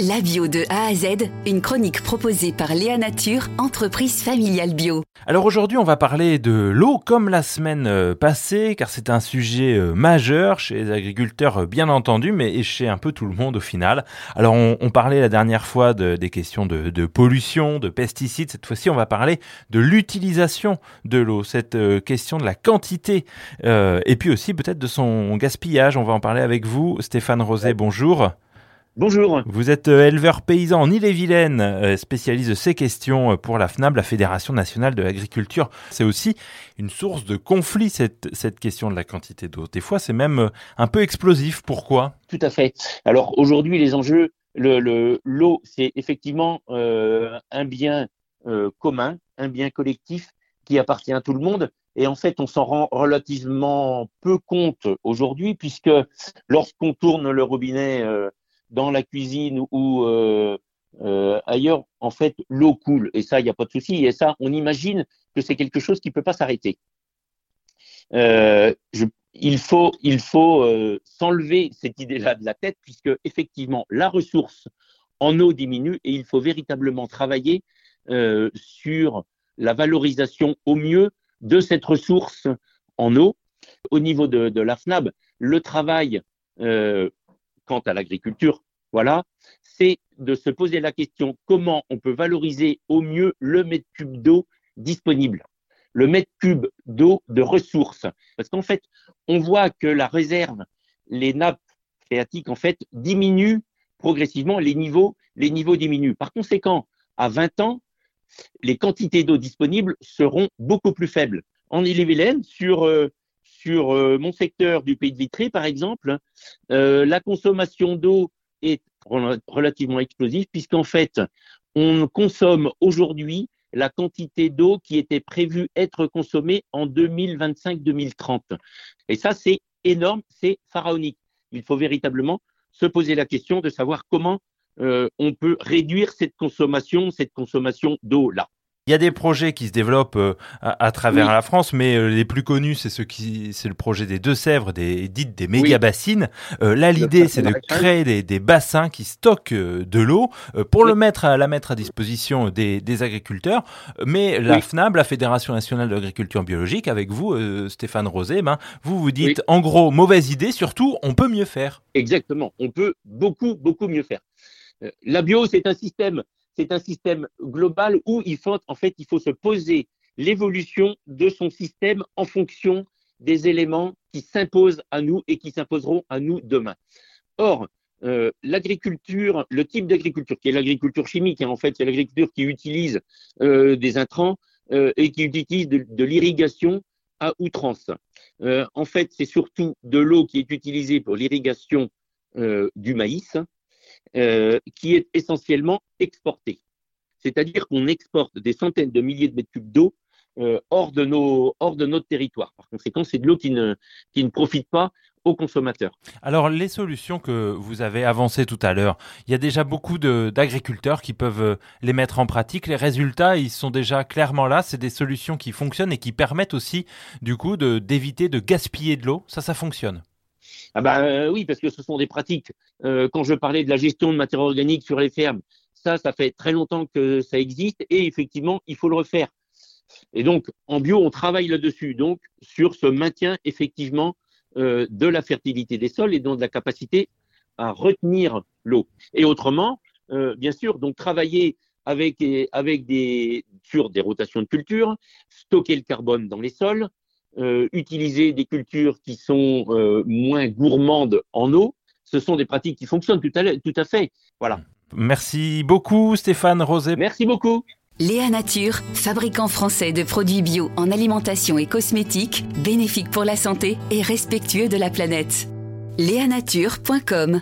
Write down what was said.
La bio de A à Z, une chronique proposée par Léa Nature, entreprise familiale bio. Alors aujourd'hui, on va parler de l'eau comme la semaine euh, passée, car c'est un sujet euh, majeur chez les agriculteurs, euh, bien entendu, mais chez un peu tout le monde au final. Alors on, parlait la dernière fois de, des questions de, pollution, de pesticides. Cette fois-ci, on va parler de l'utilisation de l'eau, cette question de la quantité, et puis aussi peut-être de son gaspillage. On va en parler avec vous, Stéphane Rosé. Bonjour. Bonjour. Vous êtes euh, éleveur paysan en Ille-et-Vilaine, euh, spécialiste de ces questions euh, pour la FNAB, la Fédération nationale de l'agriculture. C'est aussi une source de conflit, cette, cette question de la quantité d'eau. Des fois, c'est même un peu explosif. Pourquoi? Tout à fait. Alors aujourd'hui, les enjeux, l'eau, le, l'eau, c'est effectivement un bien commun, un bien collectif qui appartient à tout le monde. Et en fait, on s'en rend relativement peu compte aujourd'hui, puisque lorsqu'on tourne le robinet dans la cuisine ou euh, euh, ailleurs, en fait, l'eau coule. Et ça, il n'y a pas de souci. Et ça, on imagine que c'est quelque chose qui ne peut pas s'arrêter. Euh, il faut, il faut s'enlever cette idée-là de la tête, puisque effectivement, la ressource en eau diminue et il faut véritablement travailler sur la valorisation au mieux de cette ressource en eau. Au niveau de, de la FNAB, le travail quant à l'agriculture, voilà, c'est de se poser la question comment on peut valoriser au mieux le mètre cube d'eau disponible, le mètre cube d'eau de ressources. Parce qu'en fait, on voit que la réserve, les nappes phréatiques, en fait, diminuent progressivement, les niveaux, les niveaux diminuent. Par conséquent, à 20 ans, les quantités d'eau disponibles seront beaucoup plus faibles. En Ille-et-Vilaine, sur euh, sur euh, mon secteur du pays de Vitré, par exemple, euh, la consommation d'eau est relativement explosive puisqu'en fait, on consomme aujourd'hui la quantité d'eau qui était prévue être consommée en 2025-2030. Et ça, c'est énorme, c'est pharaonique. Il faut véritablement se poser la question de savoir comment euh, on peut réduire cette consommation, cette consommation d'eau-là. Il y a des projets qui se développent euh, à, travers la France, mais euh, les plus connus, c'est ceux qui, c'est le projet des Deux-Sèvres, des dites des méga bassines. Euh, là, l'idée, c'est de créer des, des, bassins qui stockent de l'eau pour le mettre à la mettre à disposition des, des agriculteurs. Mais la FNAB, la Fédération nationale de l'agriculture biologique, avec vous, Stéphane Rosé, ben, vous vous dites, en gros, mauvaise idée. Surtout, on peut mieux faire. Exactement, on peut beaucoup beaucoup mieux faire. La bio, c'est un système c'est un système global où il faut, en fait, se poser l'évolution de son système en fonction des éléments qui s'imposent à nous et qui s'imposeront à nous demain. Or, euh, l'agriculture, le type d'agriculture qui est l'agriculture chimique, hein, en fait, c'est l'agriculture qui utilise euh, des intrants euh, et qui utilise de, l'irrigation à outrance. en fait, c'est surtout de l'eau qui est utilisée pour l'irrigation du maïs, euh, qui est essentiellement exporté. C'est-à-dire qu'on exporte des centaines de milliers de mètres cubes d'eau euh, hors, de hors de notre territoire. Par conséquent, c'est de l'eau qui ne, qui ne profite pas aux consommateurs. Alors, les solutions que vous avez avancées tout à l'heure, il y a déjà beaucoup d'agriculteurs qui peuvent euh, les mettre en pratique. Les résultats, ils sont déjà clairement là. C'est des solutions qui fonctionnent et qui permettent aussi, du coup, d'éviter de gaspiller de l'eau. Ça, ça fonctionne. Ah ben oui, parce que ce sont des pratiques. Euh, quand je parlais de la gestion de matière organique sur les fermes, ça, ça fait très longtemps que ça existe et effectivement, il faut le refaire. Et donc, en bio, on travaille là-dessus, donc sur ce maintien effectivement euh, de la fertilité des sols et donc de la capacité à retenir l'eau. Et autrement, euh, bien sûr, donc travailler avec, avec des, sur des rotations de culture, stocker le carbone dans les sols, euh, utiliser des cultures qui sont euh, moins gourmandes en eau, ce sont des pratiques qui fonctionnent tout à, tout à fait. Voilà. Merci beaucoup Stéphane Rosé. Merci beaucoup. Léa Nature, fabricant français de produits bio en alimentation et cosmétiques, bénéfique pour la santé et respectueux de la planète. Léanature.com